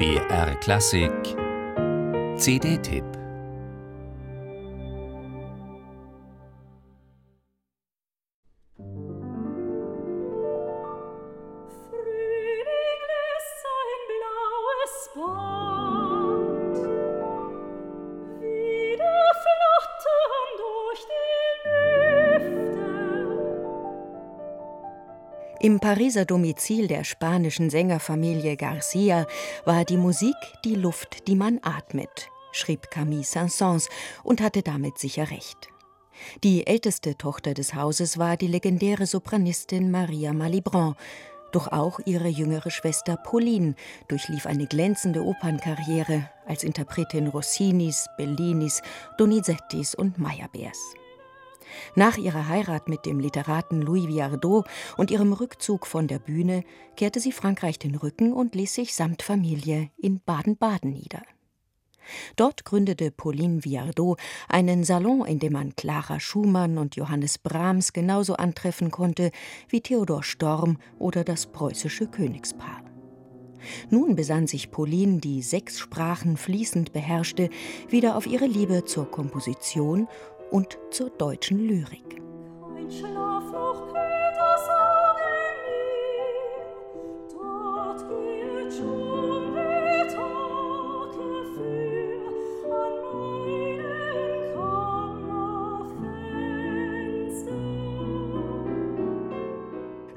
BR Klassik. CD-Tipp Im Pariser Domizil der spanischen Sängerfamilie Garcia war die Musik die Luft, die man atmet, schrieb Camille Saint-Saëns und hatte damit sicher recht. Die älteste Tochter des Hauses war die legendäre Sopranistin Maria Malibran, doch auch ihre jüngere Schwester Pauline durchlief eine glänzende Opernkarriere als Interpretin Rossinis, Bellinis, Donizettis und Meyerbeers. Nach ihrer Heirat mit dem Literaten Louis Viardot und ihrem Rückzug von der Bühne kehrte sie Frankreich den Rücken und ließ sich samt Familie in Baden-Baden nieder. Dort gründete Pauline Viardot einen Salon, in dem man Clara Schumann und Johannes Brahms genauso antreffen konnte wie Theodor Storm oder das preußische Königspaar. Nun besann sich Pauline, die sechs Sprachen fließend beherrschte, wieder auf ihre Liebe zur Komposition und zur deutschen Lyrik. Kein Schlaf noch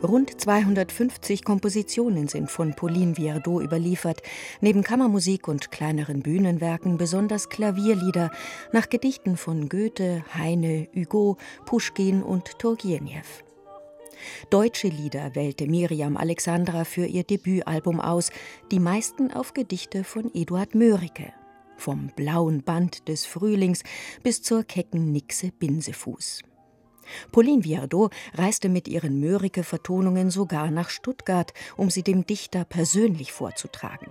Rund 250 Kompositionen sind von Pauline Viardot überliefert, neben Kammermusik und kleineren Bühnenwerken besonders Klavierlieder nach Gedichten von Goethe, Heine, Hugo, Puschkin und Turgenew. Deutsche Lieder wählte Miriam Alexandra für ihr Debütalbum aus, die meisten auf Gedichte von Eduard Mörike. Vom blauen Band des Frühlings bis zur kecken Nixe Binsefuß. Pauline Viardot reiste mit ihren Mörike-Vertonungen sogar nach Stuttgart, um sie dem Dichter persönlich vorzutragen.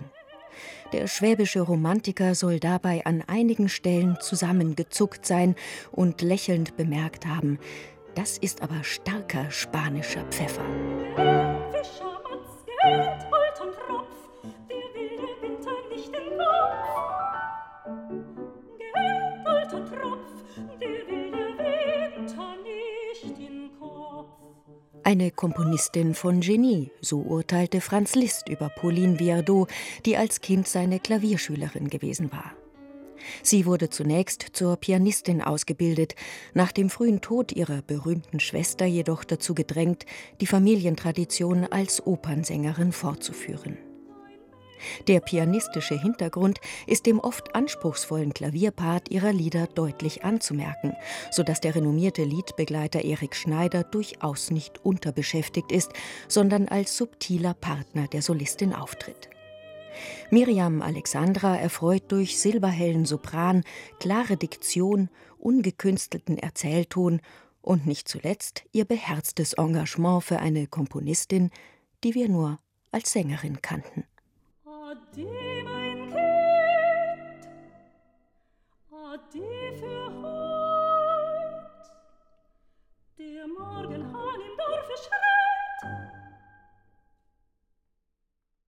Der schwäbische Romantiker soll dabei an einigen Stellen zusammengezuckt sein und lächelnd bemerkt haben, das ist aber starker spanischer Pfeffer. Fischermanns Geld, Holt und Tropf, der Winter nicht den Kopf. Geld, Holt und Tropf, der will Eine Komponistin von Genie, so urteilte Franz Liszt über Pauline Viardot, die als Kind seine Klavierschülerin gewesen war. Sie wurde zunächst zur Pianistin ausgebildet, nach dem frühen Tod ihrer berühmten Schwester jedoch dazu gedrängt, die Familientradition als Opernsängerin fortzuführen. Der pianistische Hintergrund ist dem oft anspruchsvollen Klavierpart ihrer Lieder deutlich anzumerken, so dass der renommierte Liedbegleiter Erik Schneider durchaus nicht unterbeschäftigt ist, sondern als subtiler Partner der Solistin auftritt. Miriam Alexandra erfreut durch silberhellen Sopran, klare Diktion, ungekünstelten Erzählton und nicht zuletzt ihr beherztes Engagement für eine Komponistin, die wir nur als Sängerin kannten. a demon